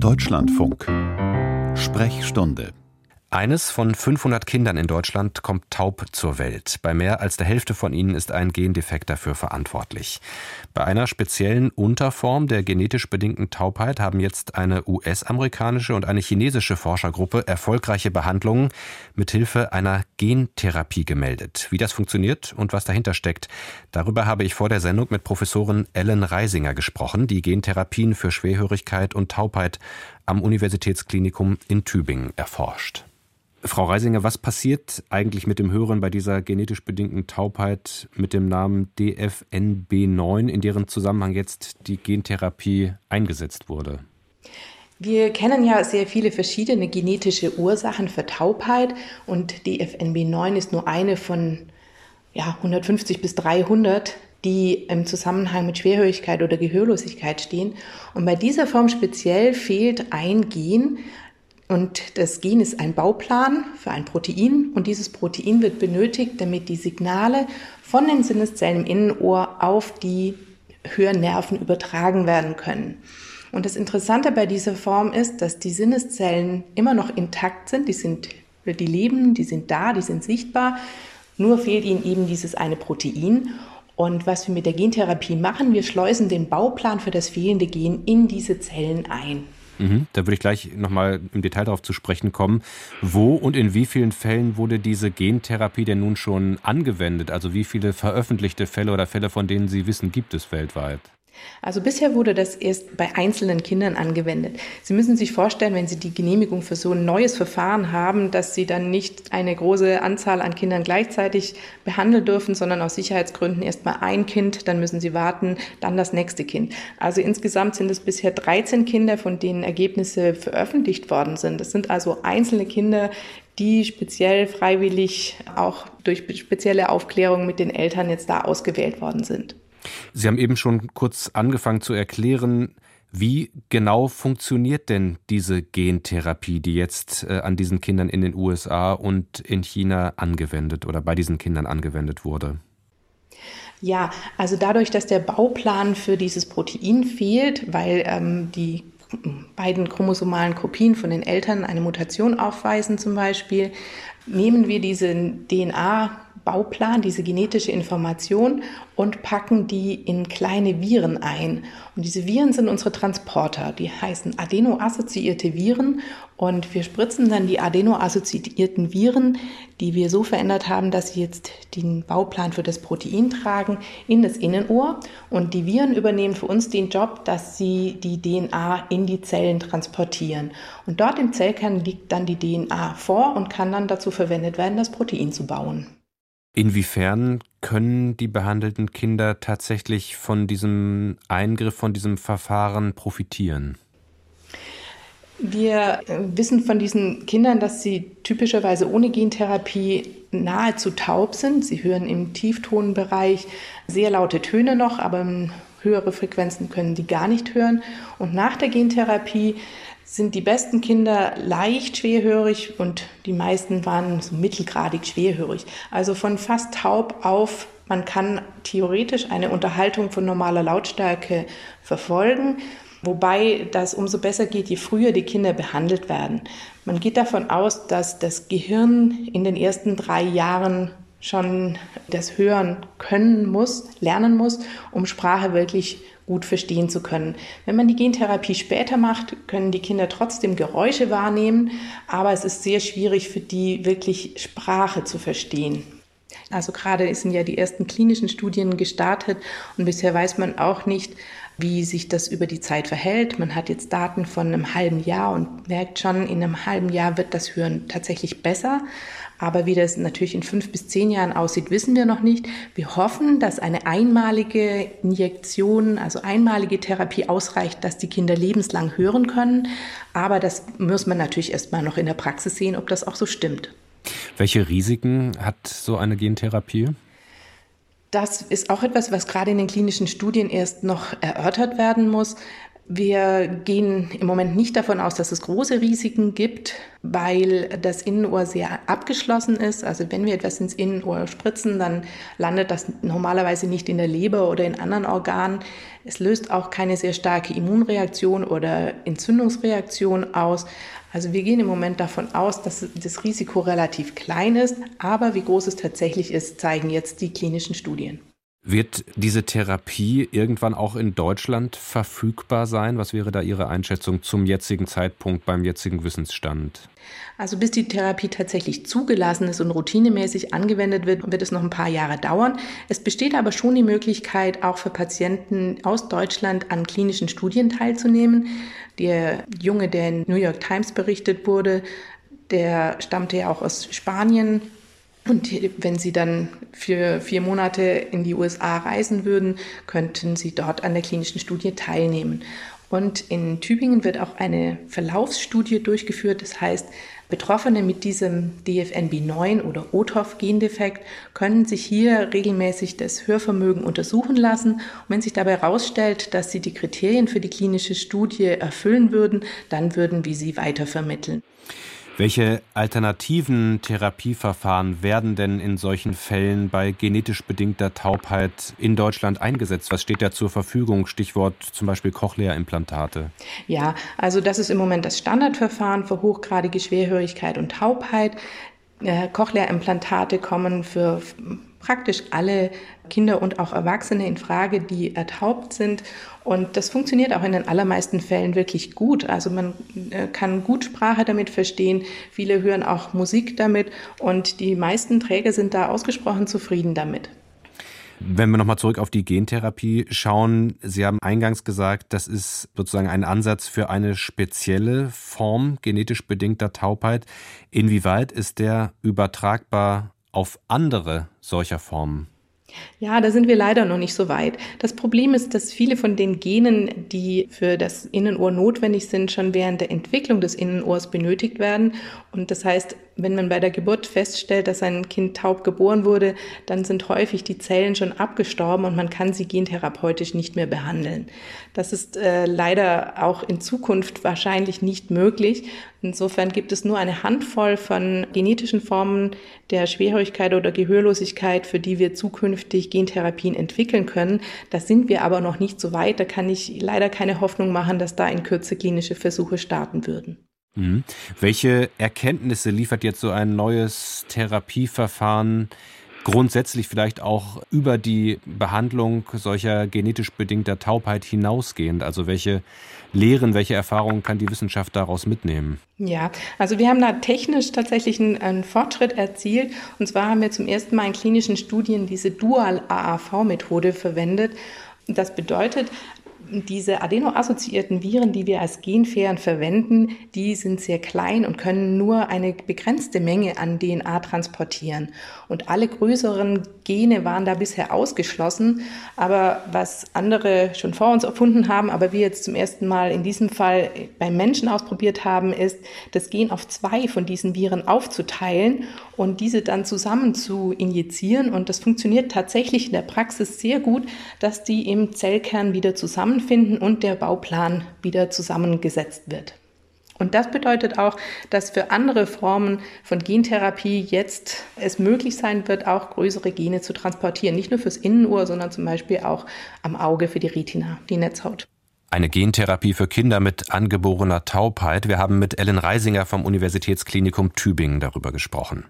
Deutschlandfunk. Sprechstunde eines von 500 Kindern in Deutschland kommt taub zur Welt. Bei mehr als der Hälfte von ihnen ist ein Gendefekt dafür verantwortlich. Bei einer speziellen Unterform der genetisch bedingten Taubheit haben jetzt eine US-amerikanische und eine chinesische Forschergruppe erfolgreiche Behandlungen mit Hilfe einer Gentherapie gemeldet. Wie das funktioniert und was dahinter steckt, darüber habe ich vor der Sendung mit Professorin Ellen Reisinger gesprochen, die Gentherapien für Schwerhörigkeit und Taubheit am Universitätsklinikum in Tübingen erforscht. Frau Reisinger, was passiert eigentlich mit dem Hören bei dieser genetisch bedingten Taubheit mit dem Namen DFNB9, in deren Zusammenhang jetzt die Gentherapie eingesetzt wurde? Wir kennen ja sehr viele verschiedene genetische Ursachen für Taubheit und DFNB9 ist nur eine von ja, 150 bis 300, die im Zusammenhang mit Schwerhörigkeit oder Gehörlosigkeit stehen. Und bei dieser Form speziell fehlt ein Gen, und das Gen ist ein Bauplan für ein Protein und dieses Protein wird benötigt, damit die Signale von den Sinneszellen im Innenohr auf die Hörnerven übertragen werden können. Und das Interessante bei dieser Form ist, dass die Sinneszellen immer noch intakt sind, die sind, die leben, die sind da, die sind sichtbar, nur fehlt ihnen eben dieses eine Protein. Und was wir mit der Gentherapie machen, wir schleusen den Bauplan für das fehlende Gen in diese Zellen ein. Mhm, da würde ich gleich nochmal im Detail darauf zu sprechen kommen. Wo und in wie vielen Fällen wurde diese Gentherapie denn nun schon angewendet? Also wie viele veröffentlichte Fälle oder Fälle, von denen Sie wissen, gibt es weltweit? Also bisher wurde das erst bei einzelnen Kindern angewendet. Sie müssen sich vorstellen, wenn Sie die Genehmigung für so ein neues Verfahren haben, dass Sie dann nicht eine große Anzahl an Kindern gleichzeitig behandeln dürfen, sondern aus Sicherheitsgründen erst mal ein Kind, dann müssen Sie warten, dann das nächste Kind. Also insgesamt sind es bisher 13 Kinder, von denen Ergebnisse veröffentlicht worden sind. Das sind also einzelne Kinder, die speziell freiwillig auch durch spezielle Aufklärung mit den Eltern jetzt da ausgewählt worden sind. Sie haben eben schon kurz angefangen zu erklären, wie genau funktioniert denn diese Gentherapie, die jetzt äh, an diesen Kindern in den USA und in China angewendet oder bei diesen Kindern angewendet wurde? Ja, also dadurch, dass der Bauplan für dieses Protein fehlt, weil ähm, die beiden chromosomalen Kopien von den Eltern eine Mutation aufweisen zum Beispiel, nehmen wir diese DNA Bauplan, diese genetische Information und packen die in kleine Viren ein. Und diese Viren sind unsere Transporter. Die heißen adeno-assoziierte Viren und wir spritzen dann die adeno-assoziierten Viren, die wir so verändert haben, dass sie jetzt den Bauplan für das Protein tragen, in das Innenohr. Und die Viren übernehmen für uns den Job, dass sie die DNA in die Zellen transportieren. Und dort im Zellkern liegt dann die DNA vor und kann dann dazu verwendet werden, das Protein zu bauen. Inwiefern können die behandelten Kinder tatsächlich von diesem Eingriff, von diesem Verfahren profitieren? Wir wissen von diesen Kindern, dass sie typischerweise ohne Gentherapie nahezu taub sind. Sie hören im Tieftonbereich sehr laute Töne noch, aber höhere Frequenzen können die gar nicht hören. Und nach der Gentherapie sind die besten Kinder leicht schwerhörig und die meisten waren so mittelgradig schwerhörig. Also von fast taub auf, man kann theoretisch eine Unterhaltung von normaler Lautstärke verfolgen, wobei das umso besser geht, je früher die Kinder behandelt werden. Man geht davon aus, dass das Gehirn in den ersten drei Jahren schon das Hören können muss, lernen muss, um Sprache wirklich gut verstehen zu können. Wenn man die Gentherapie später macht, können die Kinder trotzdem Geräusche wahrnehmen, aber es ist sehr schwierig für die wirklich Sprache zu verstehen. Also gerade sind ja die ersten klinischen Studien gestartet und bisher weiß man auch nicht, wie sich das über die Zeit verhält. Man hat jetzt Daten von einem halben Jahr und merkt schon, in einem halben Jahr wird das Hören tatsächlich besser. Aber wie das natürlich in fünf bis zehn Jahren aussieht, wissen wir noch nicht. Wir hoffen, dass eine einmalige Injektion, also einmalige Therapie ausreicht, dass die Kinder lebenslang hören können. Aber das muss man natürlich erstmal noch in der Praxis sehen, ob das auch so stimmt. Welche Risiken hat so eine Gentherapie? Das ist auch etwas, was gerade in den klinischen Studien erst noch erörtert werden muss. Wir gehen im Moment nicht davon aus, dass es große Risiken gibt, weil das Innenohr sehr abgeschlossen ist. Also wenn wir etwas ins Innenohr spritzen, dann landet das normalerweise nicht in der Leber oder in anderen Organen. Es löst auch keine sehr starke Immunreaktion oder Entzündungsreaktion aus. Also wir gehen im Moment davon aus, dass das Risiko relativ klein ist, aber wie groß es tatsächlich ist, zeigen jetzt die klinischen Studien. Wird diese Therapie irgendwann auch in Deutschland verfügbar sein? Was wäre da Ihre Einschätzung zum jetzigen Zeitpunkt beim jetzigen Wissensstand? Also bis die Therapie tatsächlich zugelassen ist und routinemäßig angewendet wird, wird es noch ein paar Jahre dauern. Es besteht aber schon die Möglichkeit, auch für Patienten aus Deutschland an klinischen Studien teilzunehmen. Der Junge, der in New York Times berichtet wurde, der stammte ja auch aus Spanien und wenn Sie dann für vier Monate in die USA reisen würden, könnten Sie dort an der klinischen Studie teilnehmen. Und in Tübingen wird auch eine Verlaufsstudie durchgeführt. Das heißt, Betroffene mit diesem DFNB9 oder OTOF-Gendefekt können sich hier regelmäßig das Hörvermögen untersuchen lassen. Und wenn sich dabei herausstellt, dass sie die Kriterien für die klinische Studie erfüllen würden, dann würden wir sie weitervermitteln. Welche alternativen Therapieverfahren werden denn in solchen Fällen bei genetisch bedingter Taubheit in Deutschland eingesetzt? Was steht da zur Verfügung? Stichwort zum Beispiel Cochlea-Implantate. Ja, also das ist im Moment das Standardverfahren für hochgradige Schwerhörigkeit und Taubheit. Äh, Cochlea-Implantate kommen für praktisch alle Kinder und auch Erwachsene in Frage, die ertaubt sind. Und das funktioniert auch in den allermeisten Fällen wirklich gut. Also man äh, kann gut Sprache damit verstehen. Viele hören auch Musik damit und die meisten Träger sind da ausgesprochen zufrieden damit. Wenn wir nochmal zurück auf die Gentherapie schauen, Sie haben eingangs gesagt, das ist sozusagen ein Ansatz für eine spezielle Form genetisch bedingter Taubheit. Inwieweit ist der übertragbar auf andere solcher Formen? Ja, da sind wir leider noch nicht so weit. Das Problem ist, dass viele von den Genen, die für das Innenohr notwendig sind, schon während der Entwicklung des Innenohrs benötigt werden. Und das heißt, wenn man bei der Geburt feststellt, dass ein Kind taub geboren wurde, dann sind häufig die Zellen schon abgestorben und man kann sie gentherapeutisch nicht mehr behandeln. Das ist äh, leider auch in Zukunft wahrscheinlich nicht möglich. Insofern gibt es nur eine Handvoll von genetischen Formen der Schwerhörigkeit oder Gehörlosigkeit, für die wir zukünftig Gentherapien entwickeln können. Da sind wir aber noch nicht so weit. Da kann ich leider keine Hoffnung machen, dass da in Kürze klinische Versuche starten würden. Mhm. Welche Erkenntnisse liefert jetzt so ein neues Therapieverfahren grundsätzlich vielleicht auch über die Behandlung solcher genetisch bedingter Taubheit hinausgehend? Also welche Lehren, welche Erfahrungen kann die Wissenschaft daraus mitnehmen? Ja, also wir haben da technisch tatsächlich einen, einen Fortschritt erzielt. Und zwar haben wir zum ersten Mal in klinischen Studien diese Dual-AAV-Methode verwendet. Das bedeutet, diese adeno-assoziierten Viren, die wir als Genfähren verwenden, die sind sehr klein und können nur eine begrenzte Menge an DNA transportieren. Und alle größeren Gene waren da bisher ausgeschlossen. Aber was andere schon vor uns erfunden haben, aber wir jetzt zum ersten Mal in diesem Fall beim Menschen ausprobiert haben, ist, das Gen auf zwei von diesen Viren aufzuteilen und diese dann zusammen zu injizieren. Und das funktioniert tatsächlich in der Praxis sehr gut, dass die im Zellkern wieder zusammenfinden und der Bauplan wieder zusammengesetzt wird. Und das bedeutet auch, dass für andere Formen von Gentherapie jetzt es möglich sein wird, auch größere Gene zu transportieren. Nicht nur fürs Innenohr, sondern zum Beispiel auch am Auge für die Retina, die Netzhaut. Eine Gentherapie für Kinder mit angeborener Taubheit. Wir haben mit Ellen Reisinger vom Universitätsklinikum Tübingen darüber gesprochen.